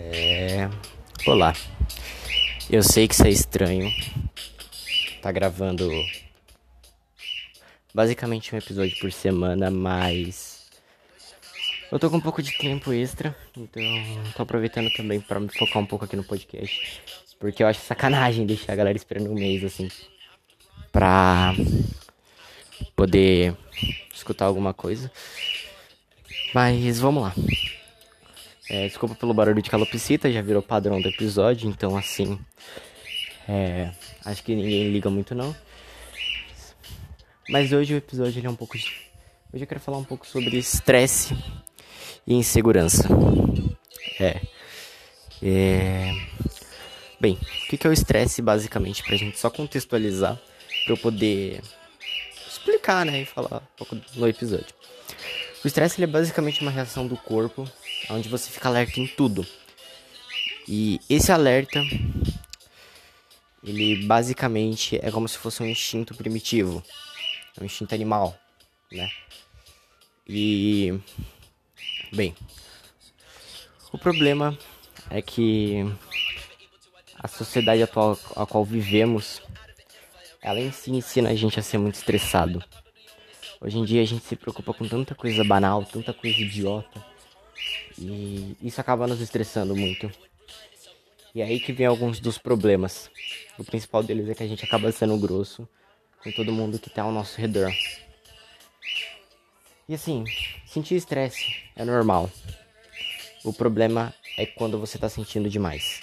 É. Olá. Eu sei que isso é estranho. Tá gravando basicamente um episódio por semana, mas eu tô com um pouco de tempo extra, então tô aproveitando também para me focar um pouco aqui no podcast, porque eu acho sacanagem deixar a galera esperando um mês assim pra poder escutar alguma coisa. Mas vamos lá. É, desculpa pelo barulho de calopsita, já virou padrão do episódio, então assim. É, acho que ninguém liga muito não. Mas hoje o episódio é um pouco. Hoje eu quero falar um pouco sobre estresse e insegurança. É. é... Bem, o que é o estresse basicamente? Pra gente só contextualizar, pra eu poder explicar, né? E falar um pouco no episódio. O estresse é basicamente uma reação do corpo onde você fica alerta em tudo. E esse alerta, ele basicamente é como se fosse um instinto primitivo, um instinto animal, né? E bem, o problema é que a sociedade atual a qual vivemos, ela em si ensina a gente a ser muito estressado. Hoje em dia a gente se preocupa com tanta coisa banal, tanta coisa idiota e isso acaba nos estressando muito. E é aí que vem alguns dos problemas. O principal deles é que a gente acaba sendo grosso com todo mundo que está ao nosso redor. E assim, sentir estresse é normal. O problema é quando você está sentindo demais.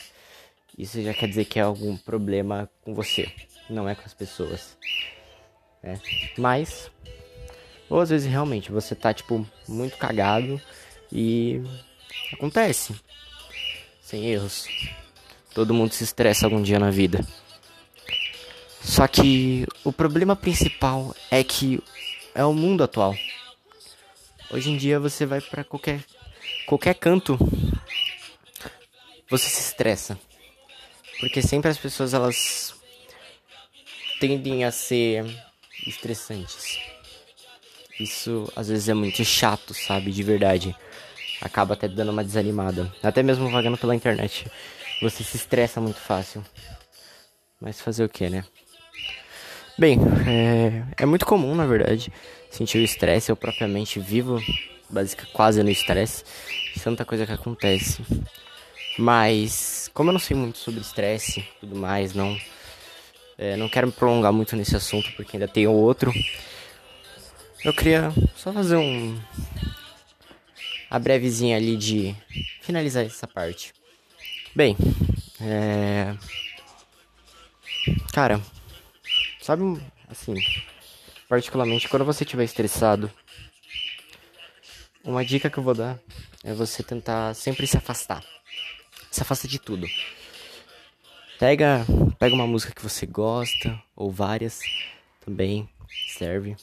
Isso já quer dizer que é algum problema com você, não é com as pessoas. É. Mas, ou às vezes realmente você tá tipo muito cagado e acontece. Sem erros. Todo mundo se estressa algum dia na vida. Só que o problema principal é que é o mundo atual. Hoje em dia você vai para qualquer qualquer canto, você se estressa. Porque sempre as pessoas elas tendem a ser estressantes. Isso às vezes é muito chato, sabe, de verdade acaba até dando uma desanimada. Até mesmo vagando pela internet, você se estressa muito fácil. Mas fazer o que, né? Bem, é, é muito comum, na verdade, sentir o estresse. Eu propriamente vivo basicamente quase no estresse. Tanta coisa que acontece. Mas, como eu não sei muito sobre estresse tudo mais, não, é, não quero me prolongar muito nesse assunto porque ainda tem outro. Eu queria só fazer um, a brevezinha ali de finalizar essa parte. Bem, é. Cara, sabe assim, particularmente quando você estiver estressado, uma dica que eu vou dar é você tentar sempre se afastar. Se afasta de tudo. Pega, pega uma música que você gosta ou várias também serve.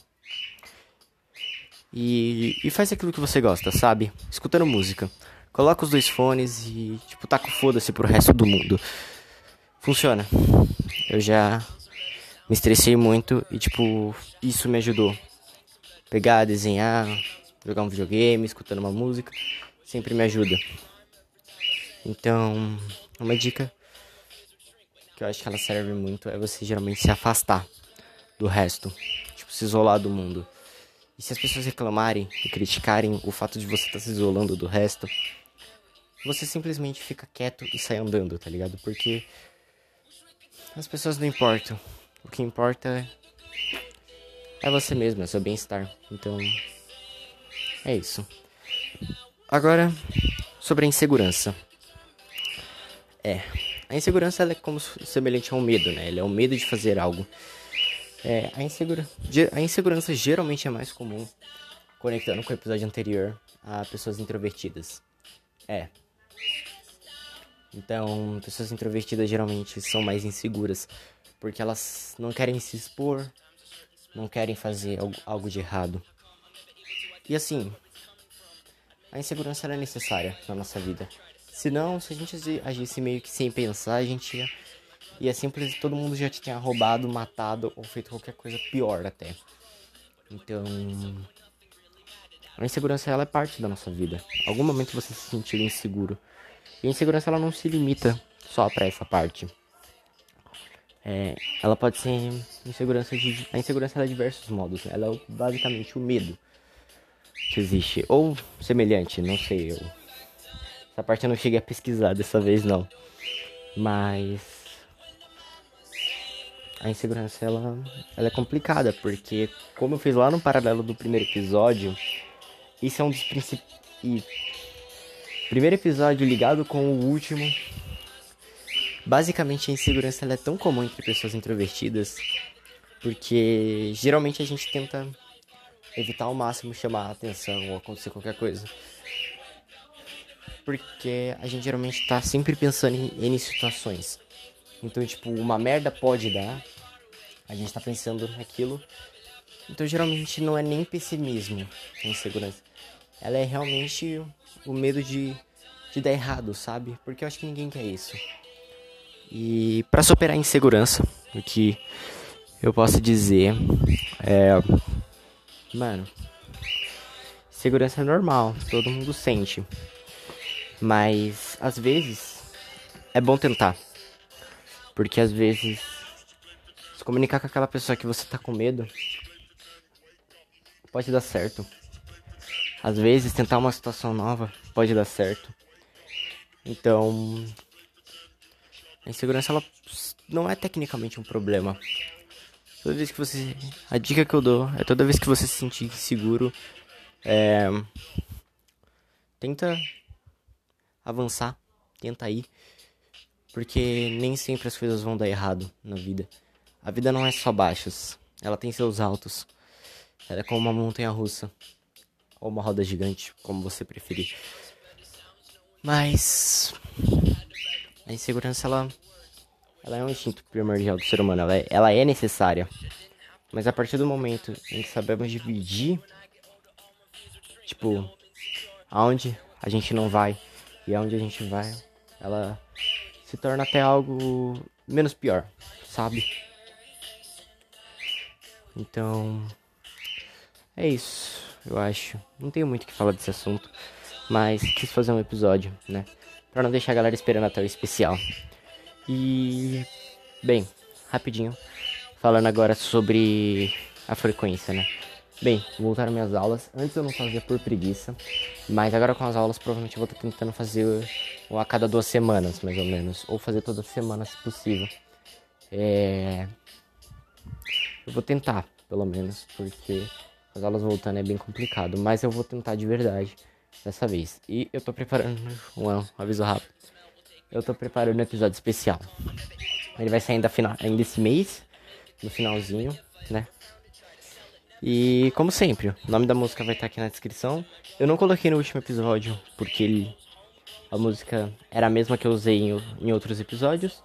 E, e faz aquilo que você gosta, sabe? Escutando música. Coloca os dois fones e, tipo, taca foda-se pro resto do mundo. Funciona. Eu já me estressei muito e, tipo, isso me ajudou. Pegar, desenhar, jogar um videogame, escutando uma música, sempre me ajuda. Então, uma dica que eu acho que ela serve muito é você geralmente se afastar do resto. Tipo, se isolar do mundo. E se as pessoas reclamarem e criticarem o fato de você estar tá se isolando do resto, você simplesmente fica quieto e sai andando, tá ligado? Porque as pessoas não importam. O que importa é você mesmo, é seu bem-estar. Então, é isso. Agora, sobre a insegurança. É, a insegurança é como semelhante ao medo, né? Ele é o medo de fazer algo. É, a, insegura... a insegurança geralmente é mais comum, conectando com o episódio anterior, a pessoas introvertidas. É. Então, pessoas introvertidas geralmente são mais inseguras, porque elas não querem se expor, não querem fazer algo de errado. E assim, a insegurança é necessária na nossa vida. Senão, se a gente agisse meio que sem pensar, a gente ia e é simples, todo mundo já tinha roubado, matado ou feito qualquer coisa pior até. Então, a insegurança ela é parte da nossa vida. Algum momento você se sentiu inseguro. E a insegurança ela não se limita só para essa parte. É, ela pode ser insegurança de. A insegurança ela é de diversos modos. Ela é basicamente o medo que existe. Ou semelhante, não sei. Eu... Essa parte eu não cheguei a pesquisar dessa vez não. Mas a insegurança ela, ela é complicada, porque como eu fiz lá no paralelo do primeiro episódio, isso é um dos principais. Primeiro episódio ligado com o último. Basicamente a insegurança ela é tão comum entre pessoas introvertidas, porque geralmente a gente tenta evitar ao máximo chamar a atenção ou acontecer qualquer coisa. Porque a gente geralmente tá sempre pensando em N situações. Então, tipo, uma merda pode dar. A gente tá pensando naquilo. Então, geralmente não é nem pessimismo a insegurança. Ela é realmente o medo de, de dar errado, sabe? Porque eu acho que ninguém quer isso. E para superar a insegurança, o que eu posso dizer é. Mano, segurança é normal, todo mundo sente. Mas às vezes é bom tentar. Porque às vezes se comunicar com aquela pessoa que você tá com medo pode dar certo. Às vezes tentar uma situação nova pode dar certo. Então, a insegurança ela não é tecnicamente um problema. Toda vez que você. A dica que eu dou é toda vez que você se sentir inseguro, é. Tenta avançar, tenta ir. Porque nem sempre as coisas vão dar errado na vida. A vida não é só baixos, ela tem seus altos. Ela é como uma montanha russa. Ou uma roda gigante, como você preferir. Mas. A insegurança, ela. Ela é um instinto primordial do ser humano. Ela é, ela é necessária. Mas a partir do momento em que sabemos dividir. Tipo. Aonde a gente não vai e aonde a gente vai, ela se torna até algo menos pior, sabe? Então, é isso, eu acho. Não tenho muito o que falar desse assunto, mas quis fazer um episódio, né? Pra não deixar a galera esperando até o especial. E, bem, rapidinho, falando agora sobre a frequência, né? Bem, voltaram minhas aulas. Antes eu não fazia por preguiça, mas agora com as aulas provavelmente eu vou estar tentando fazer a cada duas semanas, mais ou menos, ou fazer toda semana se possível. É... Eu vou tentar, pelo menos, porque as aulas voltando é bem complicado, mas eu vou tentar de verdade dessa vez. E eu tô preparando um, aviso rápido. Eu tô preparando um episódio especial. Ele vai sair ainda, final, ainda esse mês, no finalzinho, né? E como sempre, o nome da música vai estar aqui na descrição. Eu não coloquei no último episódio porque ele, a música era a mesma que eu usei em, em outros episódios.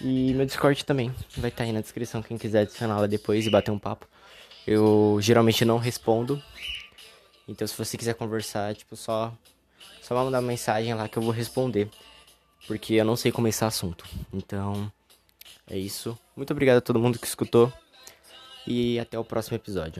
E meu Discord também vai estar aí na descrição, quem quiser adicionar lá depois e bater um papo. Eu geralmente não respondo. Então se você quiser conversar, tipo, só só mandar uma mensagem lá que eu vou responder. Porque eu não sei começar assunto. Então, é isso. Muito obrigado a todo mundo que escutou e até o próximo episódio.